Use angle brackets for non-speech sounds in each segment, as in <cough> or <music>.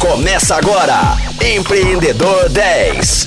Começa agora, Empreendedor 10.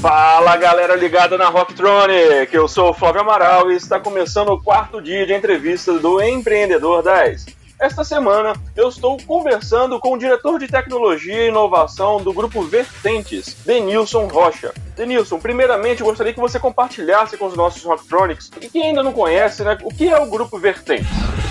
Fala galera ligada na Rocktronic, eu sou o Flávio Amaral e está começando o quarto dia de entrevistas do Empreendedor 10. Esta semana eu estou conversando com o diretor de tecnologia e inovação do grupo Vertentes, Denilson Rocha. Denilson, primeiramente gostaria que você compartilhasse com os nossos Rocktronics e quem ainda não conhece, né, o que é o grupo Vertentes.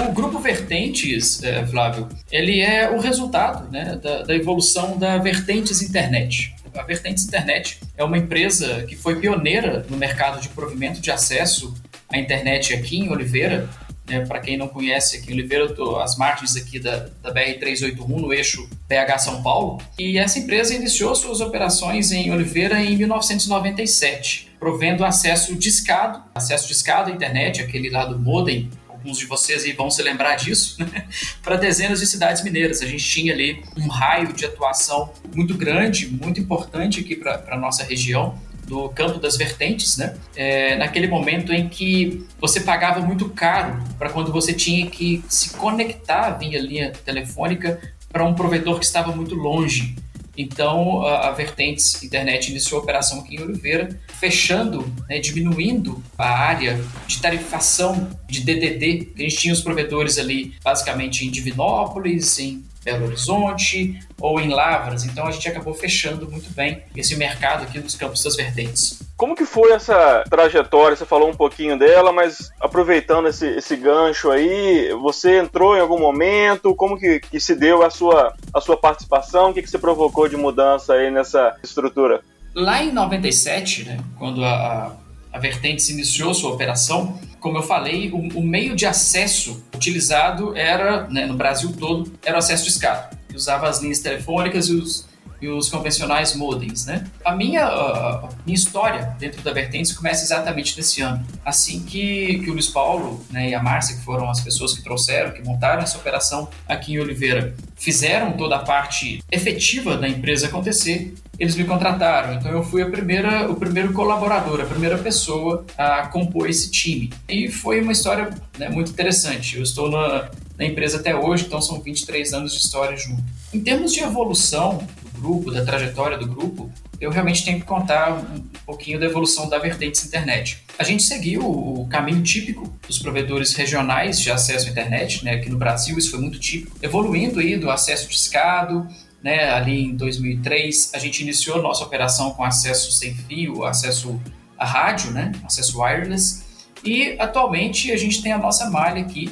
O grupo Vertentes, é, Flávio, ele é o resultado né, da, da evolução da Vertentes Internet. A Vertentes Internet é uma empresa que foi pioneira no mercado de provimento de acesso à internet aqui em Oliveira. É, Para quem não conhece, aqui em Oliveira, tô às margens aqui da, da BR-381, no eixo BH São Paulo. E essa empresa iniciou suas operações em Oliveira em 1997, provendo acesso discado, acesso discado à internet, aquele lá do modem alguns de vocês aí vão se lembrar disso, né? <laughs> para dezenas de cidades mineiras. A gente tinha ali um raio de atuação muito grande, muito importante aqui para a nossa região do campo das vertentes, né? É, naquele momento em que você pagava muito caro para quando você tinha que se conectar via linha telefônica para um provedor que estava muito longe. Então, a, Vertentes Internet iniciou a operação aqui em Oliveira, fechando, né, diminuindo a área de tarifação de DDD, a gente tinha os provedores ali basicamente em Divinópolis, em Belo Horizonte ou em Lavras. Então, a gente acabou fechando muito bem esse mercado aqui nos campos das Vertentes. Como que foi essa trajetória? Você falou um pouquinho dela, mas aproveitando esse, esse gancho aí, você entrou em algum momento? Como que, que se deu a sua, a sua participação? O que, que você provocou de mudança aí nessa estrutura? Lá em 97, né, quando a, a Vertentes iniciou sua operação, como eu falei, o, o meio de acesso utilizado era, né, no Brasil todo, era o acesso de. Usava as linhas telefônicas e os, e os convencionais modems, né? A minha, a minha história dentro da Vertentes começa exatamente nesse ano. Assim que, que o Luiz Paulo né, e a Márcia, que foram as pessoas que trouxeram, que montaram essa operação aqui em Oliveira, fizeram toda a parte efetiva da empresa acontecer, eles me contrataram. Então eu fui a primeira, o primeiro colaborador, a primeira pessoa a compor esse time. E foi uma história né, muito interessante. Eu estou na, na empresa até hoje, então são 23 anos de história junto. Em termos de evolução, grupo, da trajetória do grupo, eu realmente tenho que contar um pouquinho da evolução da Vertentes Internet. A gente seguiu o caminho típico dos provedores regionais de acesso à internet, né? Aqui no Brasil isso foi muito típico, evoluindo aí do acesso discado, né? Ali em 2003 a gente iniciou nossa operação com acesso sem fio, acesso a rádio, né? Acesso wireless. E atualmente a gente tem a nossa malha aqui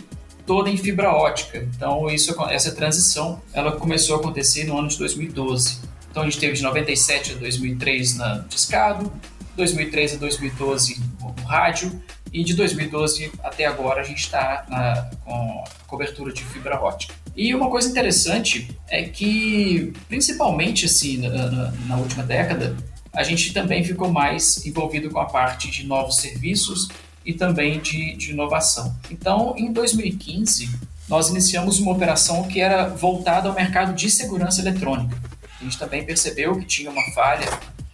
toda em fibra ótica. Então, isso, essa transição ela começou a acontecer no ano de 2012. Então, a gente teve de 97 a 2003 na discado, 2003 a 2012 no rádio, e de 2012 até agora a gente está com cobertura de fibra ótica. E uma coisa interessante é que, principalmente assim, na, na, na última década, a gente também ficou mais envolvido com a parte de novos serviços e também de, de inovação. Então, em 2015, nós iniciamos uma operação que era voltada ao mercado de segurança eletrônica. A gente também percebeu que tinha uma falha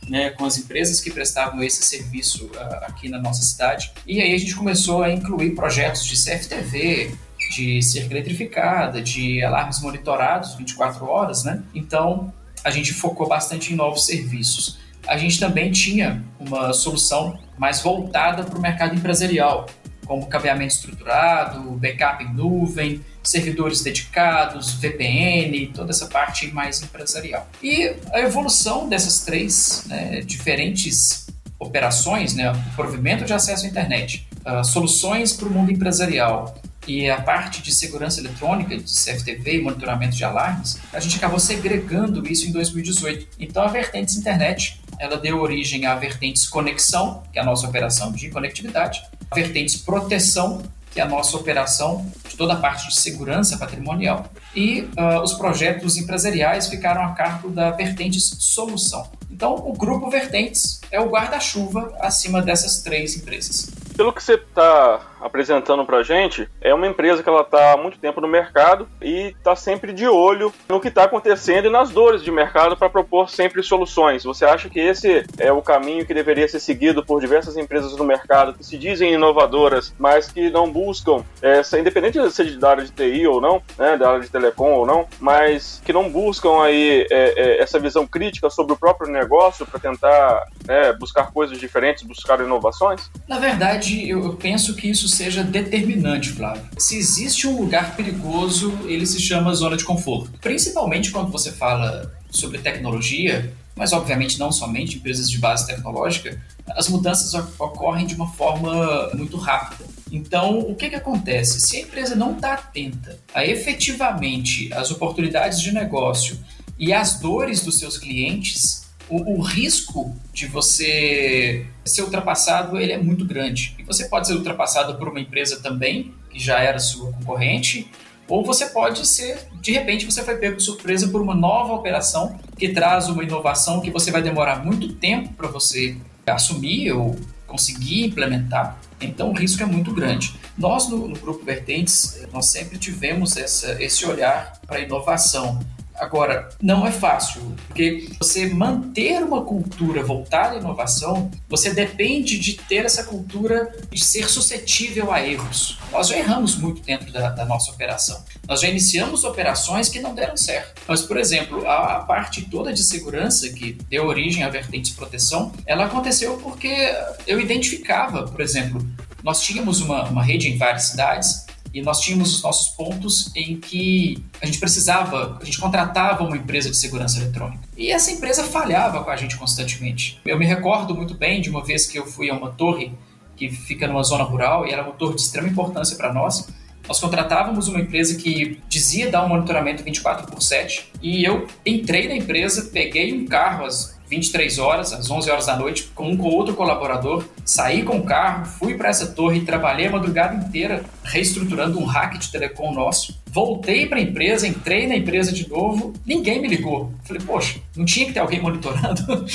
né, com as empresas que prestavam esse serviço uh, aqui na nossa cidade. E aí a gente começou a incluir projetos de CFTV, de cerca eletrificada, de alarmes monitorados 24 horas, né? Então a gente focou bastante em novos serviços a gente também tinha uma solução mais voltada para o mercado empresarial, como cabeamento estruturado, backup em nuvem, servidores dedicados, VPN, toda essa parte mais empresarial. E a evolução dessas três né, diferentes operações, né, o provimento de acesso à internet, uh, soluções para o mundo empresarial e a parte de segurança eletrônica, de CFTV e monitoramento de alarmes, a gente acabou segregando isso em 2018. Então a Vertentes Internet ela deu origem à vertentes conexão, que é a nossa operação de conectividade, a vertentes proteção, que é a nossa operação de toda a parte de segurança patrimonial, e uh, os projetos empresariais ficaram a cargo da vertentes solução. Então, o grupo Vertentes é o guarda-chuva acima dessas três empresas. Pelo que você está apresentando para gente é uma empresa que ela está há muito tempo no mercado e está sempre de olho no que está acontecendo e nas dores de mercado para propor sempre soluções. Você acha que esse é o caminho que deveria ser seguido por diversas empresas no mercado que se dizem inovadoras, mas que não buscam, essa, independente de ser da área de TI ou não, né, da área de telecom ou não, mas que não buscam aí é, é, essa visão crítica sobre o próprio negócio para tentar é, buscar coisas diferentes, buscar inovações? Na verdade, eu penso que isso seja determinante, Flávio. Se existe um lugar perigoso, ele se chama zona de conforto. Principalmente quando você fala sobre tecnologia, mas obviamente não somente empresas de base tecnológica, as mudanças ocorrem de uma forma muito rápida. Então, o que, que acontece? Se a empresa não está atenta a efetivamente as oportunidades de negócio e as dores dos seus clientes, o, o, risco de você ser ultrapassado ele é muito grande. E você pode ser ultrapassado por uma empresa também, que já era sua concorrente, ou você pode ser, de repente, você foi pego de surpresa por uma nova operação que traz uma inovação que você vai demorar muito tempo para você assumir ou conseguir implementar. Então o risco é muito grande. Nós no, no Grupo Vertentes, nós sempre tivemos essa, esse olhar para a inovação. Agora, não é fácil, porque você manter uma cultura voltada à inovação, você depende de ter essa cultura de ser suscetível a erros. Nós já erramos muito dentro da, da nossa operação. Nós já iniciamos operações que não deram certo. Mas, por exemplo, a, a parte toda de segurança que deu origem à vertente de proteção, ela aconteceu porque eu identificava, por exemplo, nós tínhamos uma, uma rede em várias cidades e nós tínhamos os nossos pontos em que a gente precisava, a gente contratava uma empresa de segurança eletrônica. E essa empresa falhava com a gente constantemente. Eu me recordo muito bem de uma vez que eu fui a uma torre que fica numa zona rural e era uma torre de extrema importância para nós. Nós contratávamos uma empresa que dizia dar um monitoramento 24 por 7 e eu entrei na empresa, peguei um carro às 23 horas, às 11 horas da noite, com um com outro colaborador, saí com o carro, fui para essa torre, trabalhei a madrugada inteira reestruturando um hack de telecom nosso. Voltei para a empresa, entrei na empresa de novo, ninguém me ligou. Falei, poxa, não tinha que ter alguém <laughs> monitorando?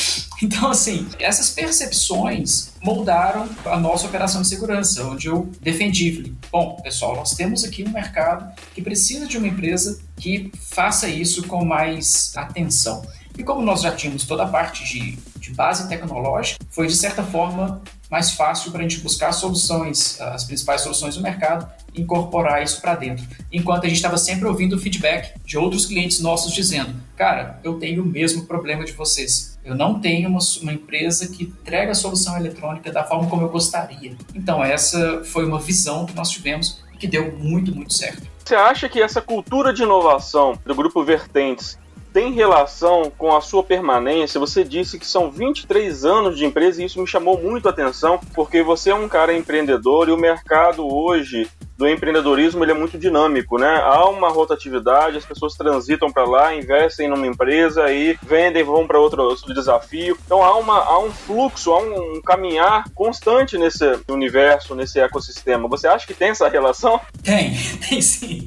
então, assim, essas percepções moldaram a nossa operação de segurança, onde eu defendi. Falei, bom, pessoal, nós temos aqui um mercado que precisa de uma empresa que faça isso com mais atenção. E como nós já tínhamos toda a parte de, de base tecnológica, foi de certa forma mais fácil para a gente buscar soluções, as principais soluções do mercado, incorporar isso para dentro. Enquanto a gente estava sempre ouvindo feedback de outros clientes nossos dizendo: Cara, eu tenho o mesmo problema de vocês. Eu não tenho uma, uma empresa que entrega a solução eletrônica da forma como eu gostaria. Então, essa foi uma visão que nós tivemos e que deu muito, muito certo. Você acha que essa cultura de inovação do Grupo Vertentes tem relação com a sua permanência. Você disse que são 23 anos de empresa e isso me chamou muito a atenção, porque você é um cara empreendedor e o mercado hoje do empreendedorismo ele é muito dinâmico, né? Há uma rotatividade, as pessoas transitam para lá, investem numa empresa e vendem, vão para outro, outro, desafio. Então há, uma, há um fluxo, há um, um, caminhar constante nesse universo, nesse ecossistema. Você acha que tem essa relação? Tem, <laughs> tem sim.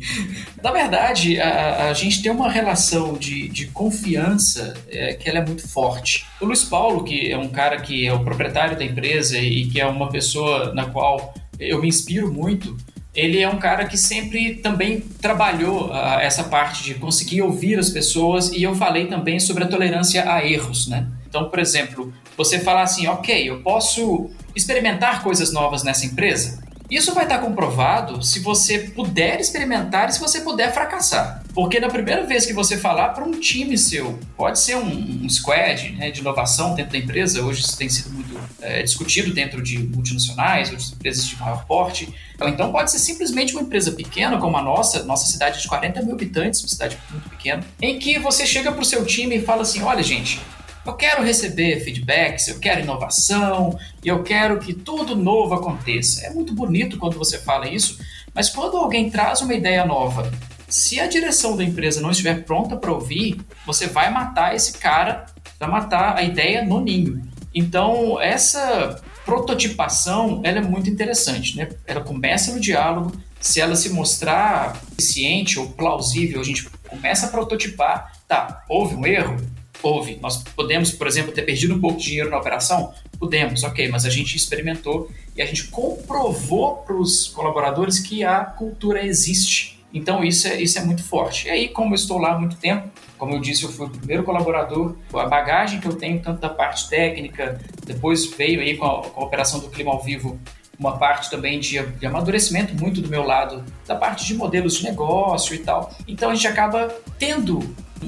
Na verdade, a, a gente tem uma relação de, de confiança é, que ela é muito forte. O Luiz Paulo, que é um cara que é o proprietário da empresa e que é uma pessoa na qual eu me inspiro muito, ele é um cara que sempre também trabalhou uh, essa parte de conseguir ouvir as pessoas e eu falei também sobre a tolerância a erros, né? Então, por exemplo, você falar assim, ok, eu posso experimentar coisas novas nessa empresa? Isso vai estar comprovado se você puder experimentar e se você puder fracassar. Porque na primeira vez que você falar para um time seu, pode ser um, um squad né, de inovação dentro da empresa, hoje isso tem sido muito é, discutido dentro de multinacionais ou de empresas de maior porte, ou então pode ser simplesmente uma empresa pequena como a nossa, nossa cidade de 40 mil habitantes, uma cidade muito pequena, em que você chega para o seu time e fala assim, olha gente, eu quero receber feedbacks, eu quero inovação, eu quero que tudo novo aconteça. É muito bonito quando você fala isso, mas quando alguém traz uma ideia nova, se a direção da empresa não estiver pronta para ouvir, você vai matar esse cara, vai matar a ideia no ninho. Então, essa prototipação ela é muito interessante, né? Ela começa no diálogo, se ela se mostrar eficiente ou plausível, a gente começa a prototipar, tá, houve um erro, houve. Nós podemos, por exemplo, ter perdido um pouco de dinheiro na operação? Podemos, ok, mas a gente experimentou e a gente comprovou para os colaboradores que a cultura existe. Então isso é, isso é muito forte. E aí, como eu estou lá há muito tempo, como eu disse, eu fui o primeiro colaborador, a bagagem que eu tenho, tanto da parte técnica, depois veio aí com a, com a operação do Clima ao Vivo, uma parte também de, de, amadurecimento muito do meu lado, da parte de modelos de negócio e tal. Então a gente acaba tendo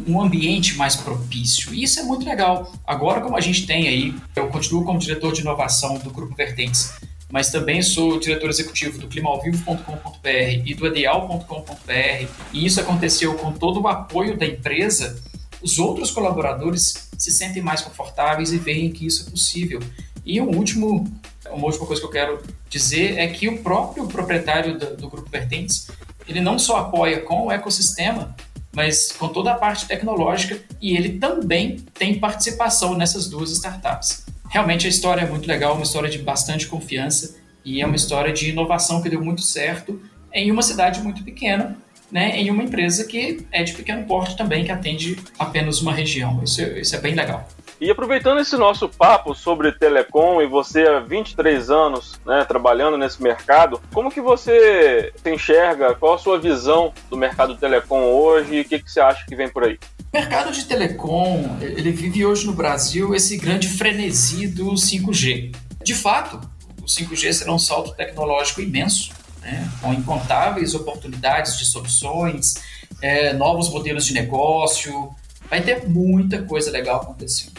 um ambiente mais propício. E isso é muito legal. Agora, como a gente tem aí, eu continuo como diretor de inovação do Grupo Vertentes mas também sou diretor executivo do climalvivo.com.br e do ideal.com.br, e isso aconteceu com todo o apoio da empresa, os outros colaboradores se sentem mais confortáveis e veem que isso é possível. E um último, uma última coisa que eu quero dizer é que o próprio proprietário do, do Grupo Vertentes, ele não só apoia com o ecossistema, mas com toda a parte tecnológica, e ele também tem participação nessas duas startups realmente a história é muito legal, uma história de bastante confiança e é uma história de inovação que deu muito certo em uma cidade muito pequena, né, em uma empresa que é de pequeno porte também, que atende apenas uma região. Isso, isso é bem legal. E aproveitando esse nosso papo sobre telecom e você há 23 anos né, trabalhando nesse mercado, como que você enxerga, qual a sua visão do mercado telecom hoje e o que, que você acha que vem por aí? O mercado de telecom, ele vive hoje no Brasil esse grande frenesi do 5G. De fato, o 5G será um salto tecnológico imenso, né, com incontáveis oportunidades de soluções, é, novos modelos de negócio, vai ter muita coisa legal acontecendo.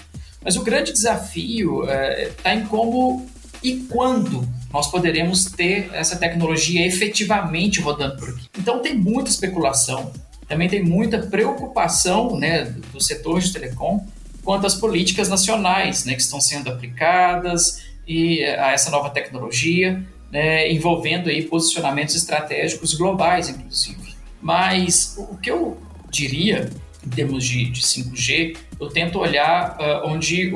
Mas o grande desafio está é, tá em como e quando nós poderemos ter essa tecnologia efetivamente rodando por aqui. Então tem muita especulação, também tem muita preocupação né, do setor de telecom quanto às políticas nacionais né, que estão sendo aplicadas e a essa nova tecnologia, né, envolvendo aí posicionamentos estratégicos globais, inclusive. Mas o que eu diria em termos de, de 5G, eu tento olhar uh, onde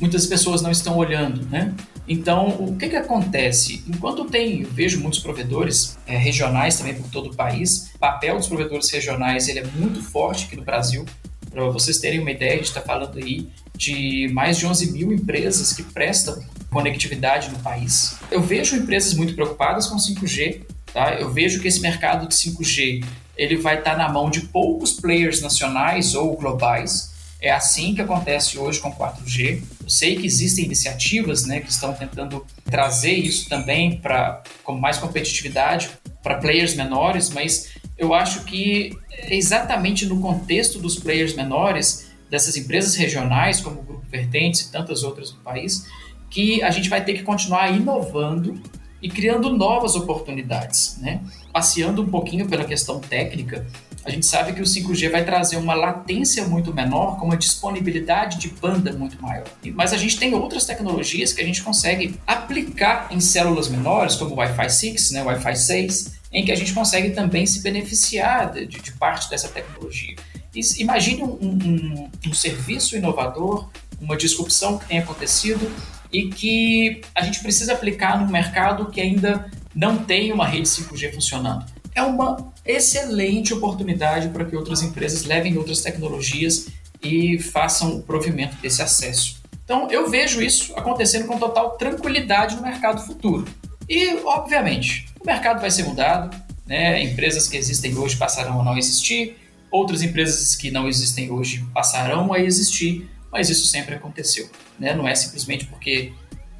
muitas pessoas não estão olhando, né? Então, o que, que acontece? Enquanto tem, vejo muitos provedores é, regionais também por todo o país, o papel dos provedores regionais ele é muito forte aqui no Brasil. Para vocês terem uma ideia, a gente está falando aí de mais de 11 mil empresas que prestam conectividade no país. Eu vejo empresas muito preocupadas com 5G, tá? Eu vejo que esse mercado de 5G ele vai estar tá na mão de poucos players nacionais ou globais é assim que acontece hoje com 4G. Eu sei que existem iniciativas né, que estão tentando trazer isso também para com mais competitividade para players menores, mas eu acho que é exatamente no contexto dos players menores, dessas empresas regionais, como o Grupo Vertentes e tantas outras no país, que a gente vai ter que continuar inovando e criando novas oportunidades. Né? Passeando um pouquinho pela questão técnica, a gente sabe que o 5G vai trazer uma latência muito menor, com uma disponibilidade de banda muito maior. Mas a gente tem outras tecnologias que a gente consegue aplicar em células menores, como o Wi-Fi 6, né, Wi-Fi 6, em que a gente consegue também se beneficiar de, de parte dessa tecnologia. Imagine um, um, um serviço inovador, uma disrupção que tem acontecido e que a gente precisa aplicar num mercado que ainda não tem uma rede 5G funcionando é uma excelente oportunidade para que outras empresas levem outras tecnologias e façam o provimento desse acesso. Então, eu vejo isso acontecendo com total tranquilidade no mercado futuro. E, obviamente, o mercado vai ser mudado, né? empresas que existem hoje passarão a não existir, outras empresas que não existem hoje passarão a existir, mas isso sempre aconteceu. Né? Não é simplesmente porque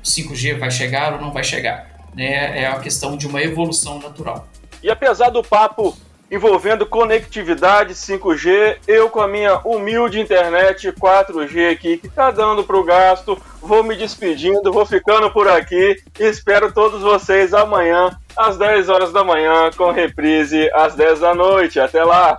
5G vai chegar ou não vai chegar. Né? É a questão de uma evolução natural. E apesar do papo envolvendo conectividade 5G, eu com a minha humilde internet 4G aqui que tá dando pro gasto, vou me despedindo, vou ficando por aqui e espero todos vocês amanhã às 10 horas da manhã com reprise às 10 da noite. Até lá.